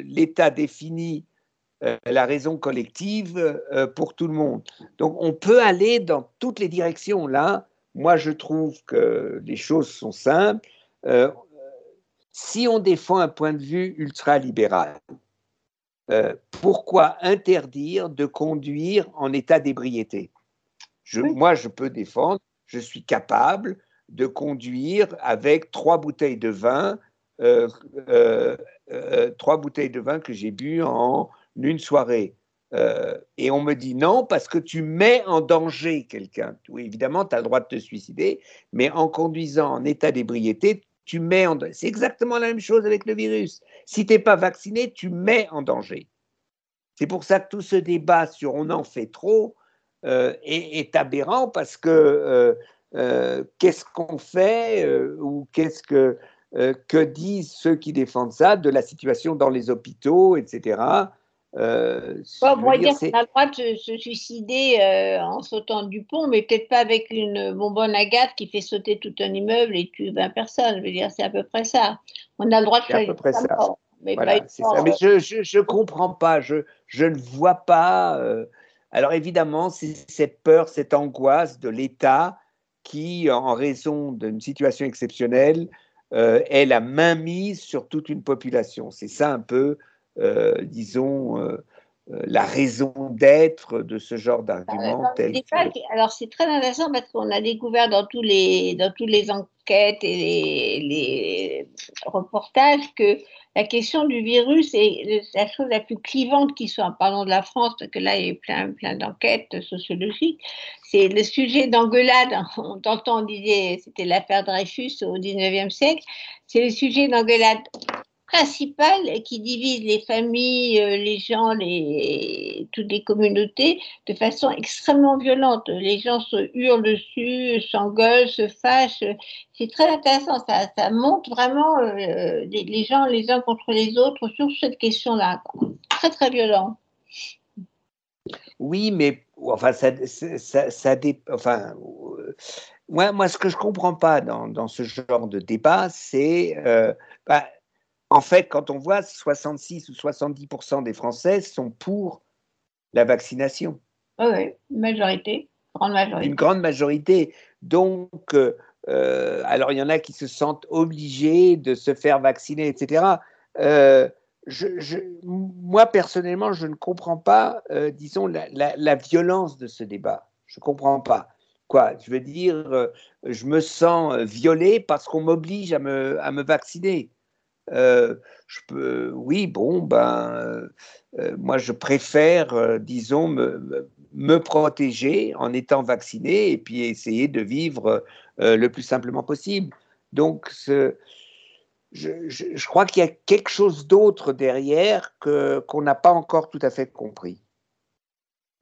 Speaker 3: l'État définit euh, la raison collective euh, pour tout le monde. Donc on peut aller dans toutes les directions. Là, moi je trouve que les choses sont simples. si on défend un point de vue ultra-libéral, pourquoi interdire de conduire en état d'ébriété? Moi, je peux défendre je suis capable de conduire avec trois bouteilles de vin, euh, euh, euh, trois bouteilles de vin que j'ai bu en une soirée. et on me dit non parce que tu mets en danger quelqu'un. Oui, évidemment, tu as le droit de te suicider, mais en conduisant en état d'ébriété, tu mets en danger. C'est exactement la même chose avec le virus. Si tu n'es pas vacciné, tu mets en danger. C'est pour ça que tout ce débat sur on en fait trop, euh, est, aberrant parce que euh, euh, qu'est-ce qu'on fait ou qu'est-ce que, que disent ceux qui défendent ça de la situation dans les hôpitaux, etc.
Speaker 2: Euh, on pourrait dire, qu'on a le droit de se, suicider en sautant du pont, mais peut-être pas avec une bonbonne à gaz qui fait sauter tout un immeuble et tue 20 personnes. Je veux dire, c'est à peu près ça. On a le droit de
Speaker 3: faire à peu près ça. mais, mais je ne comprends pas, je, je ne vois pas. Alors évidemment, c'est cette peur, cette angoisse de l'État qui, en raison d'une situation exceptionnelle, euh, est la main mise sur toute une population. C'est ça un peu, euh, disons, euh, la raison d'être de ce genre d'argument.
Speaker 2: Alors c'est très intéressant parce qu'on a découvert dans tous les, dans toutes les enquêtes et les reportages que la question du virus est la chose la plus clivante qui soit, en parlant de la France, parce que là, il y a plein, plein d'enquêtes sociologiques. C'est le sujet d'engueulade. (laughs) On t'entend, on disait, c'était l'affaire Dreyfus au 19e siècle. C'est le sujet d'engueulade principale qui divise les familles, euh, les gens, toutes les communautés de façon extrêmement violente. Les gens se hurlent dessus, s'engueulent, se fâchent. C'est très intéressant. Ça, montre vraiment euh, les, gens les uns contre les autres sur cette question-là. Très, très violent.
Speaker 3: Oui, mais enfin, ça, ça, ça enfin, euh, moi, moi, ce que je comprends pas dans, ce genre de débat, c'est bah, en fait, quand on voit 66 ou 70% des Français sont pour la vaccination.
Speaker 2: Oui, une majorité, grande majorité.
Speaker 3: Une grande majorité. Donc, euh, alors il y en a qui se sentent obligés de se faire vacciner, etc. Euh, moi, personnellement, je ne comprends pas, euh, disons, la, violence de ce débat. Je ne comprends pas. Quoi? Je veux dire, je me sens violé parce qu'on m'oblige à me, à me vacciner. Euh, je peux, oui, bon, ben, euh, euh, moi, je préfère, disons, me, protéger en étant vacciné et puis essayer de vivre le plus simplement possible. Donc, ce, je, crois qu'il y a quelque chose d'autre derrière que, qu'on n'a pas encore tout à fait compris.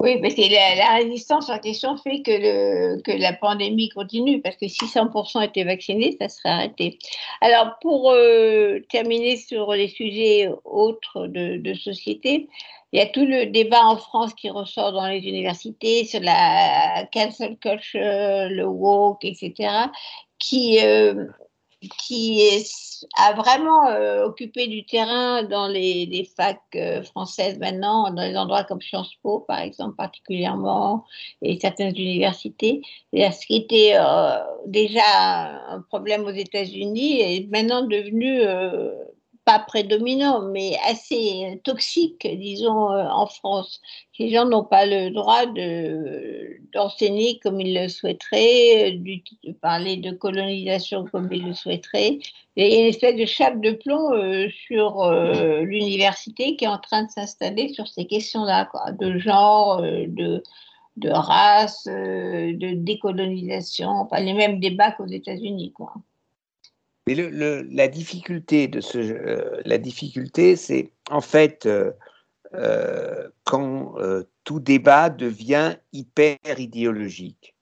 Speaker 2: Oui, parce que la, résistance en question fait que, la pandémie continue, parce que si 100% étaient vaccinés, ça serait arrêté. Alors, pour euh, terminer sur les sujets autres de, de, société, il y a tout le débat en France qui ressort dans les universités sur la cancel culture, le woke, etc., qui, euh, qui a vraiment euh, occupé du terrain dans les, les facs euh, françaises maintenant, dans les endroits comme Sciences Po, par exemple, particulièrement, et certaines universités. ce qui était euh, déjà un problème aux États-Unis est maintenant devenu pas prédominant, mais assez toxique, disons, euh, en France. Les gens n'ont pas le droit d'enseigner comme ils le souhaiteraient, de parler de colonisation comme ils le souhaiteraient. Il y a une espèce de chape de plomb euh, sur euh, l'université qui est en train de s'installer sur ces questions-là, de genre, de, race, de décolonisation, pas les mêmes débats qu'aux États-Unis.
Speaker 3: Mais la difficulté de ce, euh, la difficulté, c'est en fait euh, euh, quand tout débat devient hyper idéologique.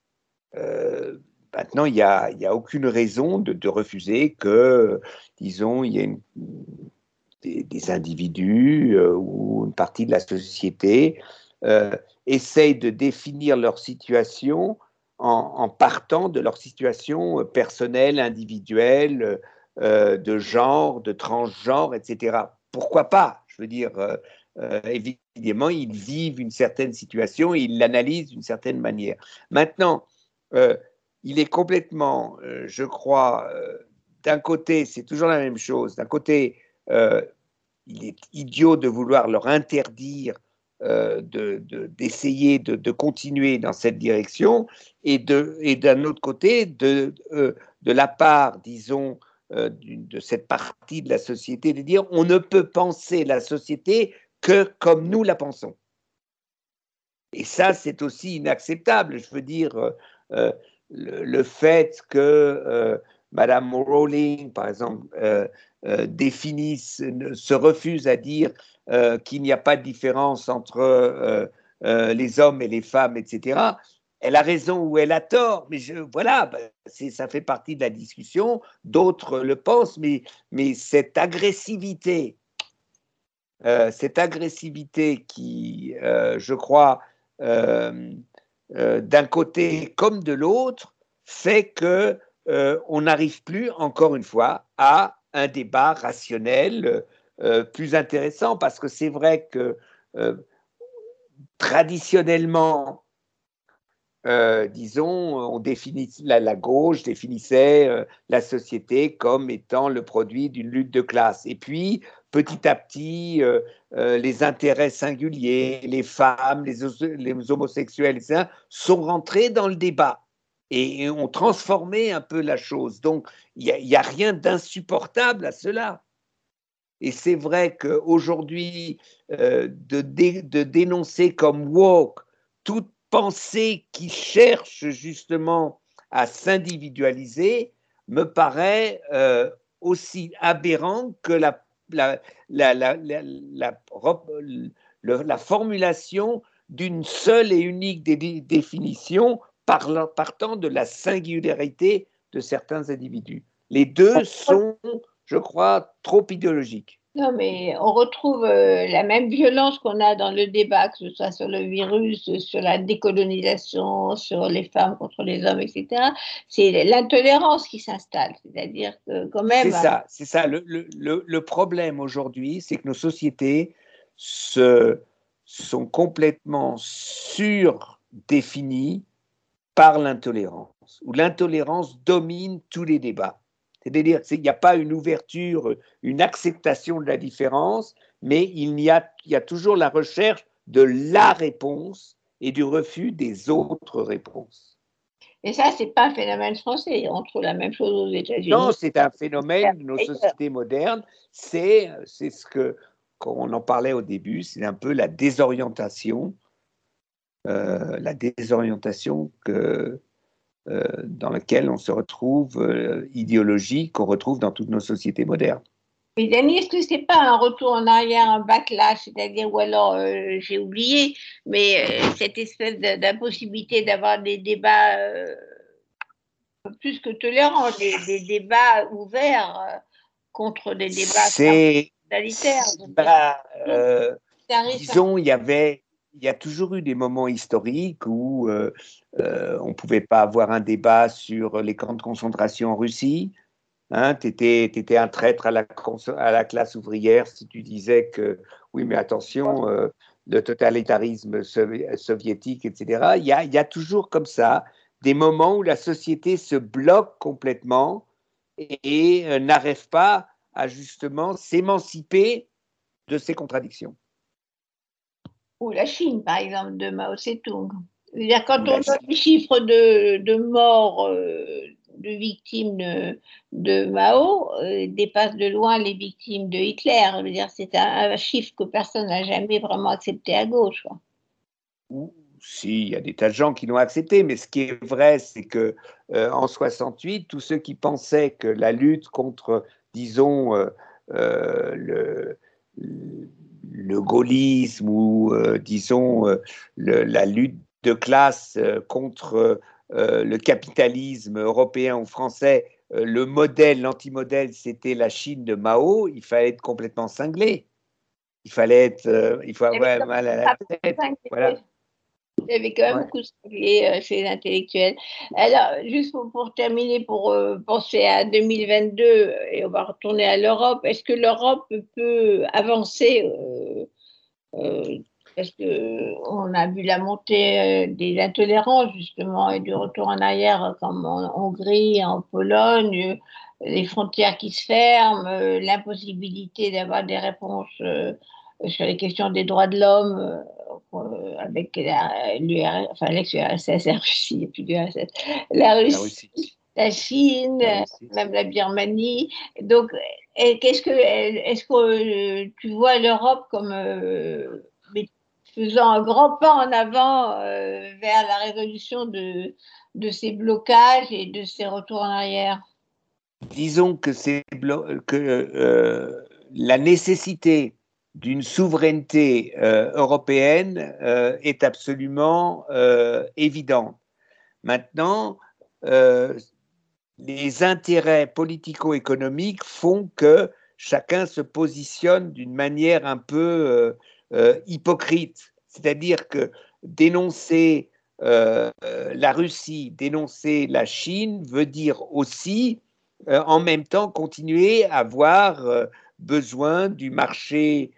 Speaker 3: maintenant, il n'y a, a, aucune raison de, refuser que, disons, il y ait des, des, individus ou une partie de la société essayent de définir leur situation en, partant de leur situation euh, personnelle, individuelle, euh, de genre, de transgenre, etc. Pourquoi pas? Je veux dire, euh, évidemment, ils vivent une certaine situation ils l'analysent d'une certaine manière. Maintenant, il est complètement, je crois, d'un côté, c'est toujours la même chose. D'un côté, il est idiot de vouloir leur interdire euh, d'essayer de, de, continuer dans cette direction et d'un et autre côté, de, euh, de la part, disons, euh, de cette partie de la société, de dire on ne peut penser la société que comme nous la pensons. Et ça, c'est aussi inacceptable. Je veux dire, le, fait que Madame Rowling, par exemple, définisse, se refuse à dire euh, qu'il n'y a pas de différence entre euh, euh, les hommes et les femmes, etc. Elle a raison ou elle a tort, mais voilà, bah, ça fait partie de la discussion. D'autres le pensent, mais cette agressivité, cette agressivité qui, je crois, d'un côté comme de l'autre, fait que on n'arrive plus, encore une fois, à un débat rationnel euh, plus intéressant parce que c'est vrai que euh, traditionnellement, euh, disons, on définit, la, gauche définissait la société comme étant le produit d'une lutte de classe. Et puis, petit à petit, les intérêts singuliers, les femmes, les, les homosexuels, etc., sont rentrés dans le débat et, ont transformé un peu la chose. Donc, il n'y a, rien d'insupportable à cela. Et c'est vrai qu'aujourd'hui, euh, de, dénoncer comme woke toute pensée qui cherche justement à s'individualiser me paraît euh, aussi aberrant que la formulation d'une seule et unique définition partant de la singularité de certains individus. Les deux sont je crois, trop idéologique.
Speaker 2: Non, mais on retrouve euh, la même violence qu'on a dans le débat, que ce soit sur le virus, sur la décolonisation, sur les femmes contre les hommes, etc. C'est l'intolérance qui s'installe. C'est-à-dire que quand même.
Speaker 3: C'est ça, c'est ça. Le, le, le problème aujourd'hui, c'est que nos sociétés se, sont complètement surdéfinies par l'intolérance, où l'intolérance domine tous les débats. C'est-à-dire qu'il n'y a pas une ouverture, une acceptation de la différence, mais il y a, il y a toujours la recherche de la réponse et du refus des autres réponses.
Speaker 2: Et ça, ce n'est pas un phénomène français. On trouve la même chose aux États-Unis.
Speaker 3: Non, c'est un phénomène de nos sociétés modernes. C'est ce que, quand on en parlait au début, c'est un peu la désorientation, euh, la désorientation que dans lequel on se retrouve, idéologique qu'on retrouve dans toutes nos sociétés modernes.
Speaker 2: Mais Dani, est-ce que c'est pas un retour en arrière, un backlash, c'est-à-dire, ou alors j'ai oublié, mais cette espèce d'impossibilité d'avoir des débats plus que tolérants, des, débats ouverts contre des débats
Speaker 3: totalitaires. disons, il y avait il y a toujours eu des moments historiques où euh, euh, on ne pouvait pas avoir un débat sur les camps de concentration en Russie. Hein, tu étais, un traître à la, classe ouvrière si tu disais que, oui, mais attention, euh, le totalitarisme soviétique, etc. Il y, a, il y a toujours comme ça des moments où la société se bloque complètement et, n'arrive pas à justement s'émanciper de ces contradictions
Speaker 2: ou la Chine, par exemple, de Mao Tse-tung. Quand on a les chiffres de, de morts, euh, de victimes de, Mao, euh, dépassent de loin les victimes de Hitler. C'est un, chiffre que personne n'a jamais vraiment accepté à gauche.
Speaker 3: Si, il y a des tas de gens qui l'ont accepté, mais ce qui est vrai, c'est que euh, en 68, tous ceux qui pensaient que la lutte contre, disons, le le gaullisme ou, euh, disons, euh, la lutte de classe euh, contre le capitalisme européen ou français, le modèle, l'antimodèle, c'était la Chine de Mao, il fallait être complètement cinglé. Il fallait être, il faut avoir mal à la tête. Voilà.
Speaker 2: Il y avait quand même beaucoup cinglé chez les intellectuels. Alors, juste pour, terminer, pour penser à 2022, et on va retourner à l'Europe, est-ce que l'Europe peut avancer euh, parce qu'on a vu la montée euh, des intolérances, justement, et du retour en arrière, comme en Hongrie, en Pologne, les frontières qui se ferment, euh, l'impossibilité d'avoir des réponses sur les questions des droits de l'homme avec l'ex-URSS, la Russie, plus la Russie, la, Chine, même la Birmanie. Donc, qu'est-ce que, est-ce que euh, tu vois l'Europe comme euh, faisant un grand pas en avant euh, vers la résolution de, de ces blocages et de ces retours en arrière?
Speaker 3: Disons que, que la nécessité d'une souveraineté européenne est absolument évidente. Maintenant, les intérêts politico-économiques font que chacun se positionne d'une manière un peu euh, euh, hypocrite. C'est-à-dire que dénoncer euh, la Russie, dénoncer la Chine veut dire aussi en même temps continuer à avoir besoin du marché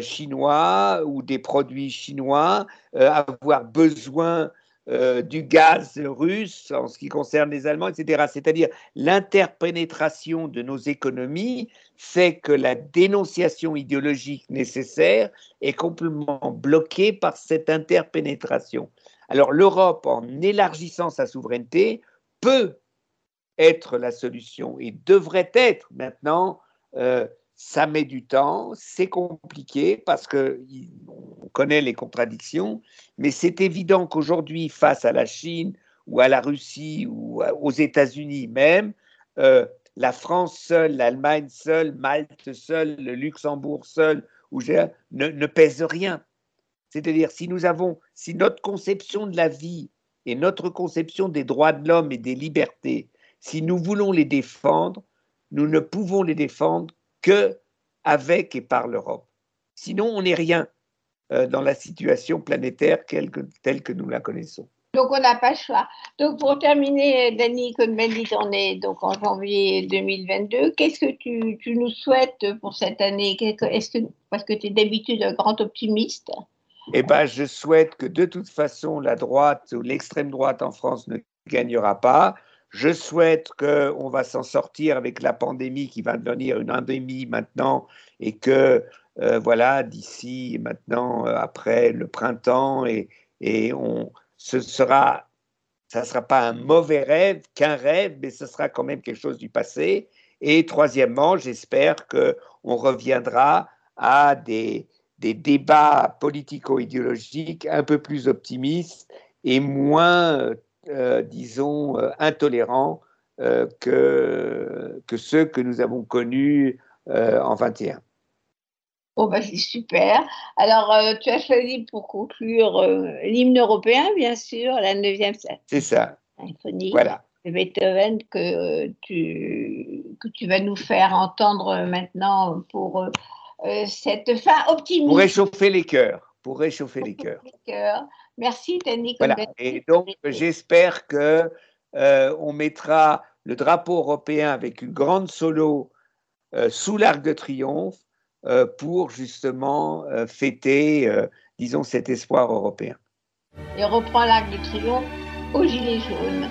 Speaker 3: chinois ou des produits chinois, avoir besoin euh, du gaz russe en ce qui concerne les Allemands, etc. C'est-à-dire l'interpénétration de nos économies fait que la dénonciation idéologique nécessaire est complètement bloquée par cette interpénétration. Alors l'Europe, en élargissant sa souveraineté, peut être la solution et devrait être maintenant euh, ça met du temps, c'est compliqué parce que on connaît les contradictions, mais c'est évident qu'aujourd'hui, face à la Chine ou à la Russie ou aux États-Unis même, euh, la France seule, l'Allemagne seule, Malte seule, le Luxembourg seul, ne, ne pèse rien. C'est-à-dire, si nous avons, si notre conception de la vie et notre conception des droits de l'homme et des libertés, si nous voulons les défendre, nous ne pouvons les défendre que avec et par l'Europe. Sinon, on n'est rien euh, dans la situation planétaire telle que, nous la connaissons.
Speaker 2: Donc, on n'a pas le choix. Donc, pour terminer, Dany Cohn-Bendit, on est donc en janvier 2022. Qu'est-ce que tu, tu, nous souhaites pour cette année? Que, Parce que tu es d'habitude un grand optimiste.
Speaker 3: Eh bien, je souhaite que de toute façon, la droite ou l'extrême droite en France ne gagnera pas. Je souhaite qu'on va s'en sortir avec la pandémie qui va devenir une endémie maintenant et que, euh, voilà, d'ici maintenant, euh, après le printemps, et, et on, ce sera, ça ne sera pas un mauvais rêve, qu'un rêve, mais ce sera quand même quelque chose du passé. Et troisièmement, j'espère qu'on reviendra à des, des débats politico-idéologiques un peu plus optimistes et moins disons, intolérants que, que ceux que nous avons connus en 21.
Speaker 2: Bon, bah, c'est super. Alors, tu as choisi pour conclure l'hymne européen, bien sûr, la 9e
Speaker 3: C'est ça.
Speaker 2: symphonie
Speaker 3: Voilà.
Speaker 2: de Beethoven que tu, que tu vas nous faire entendre maintenant pour cette fin optimiste.
Speaker 3: Pour réchauffer les cœurs. Pour réchauffer les cœurs.
Speaker 2: Merci, Danny.
Speaker 3: Voilà. Et donc, j'espère que euh, on mettra le drapeau européen avec une grande solo euh, sous l'arc de triomphe euh, pour justement fêter, disons, cet espoir européen.
Speaker 2: Et on reprend l'arc de triomphe au gilet jaune.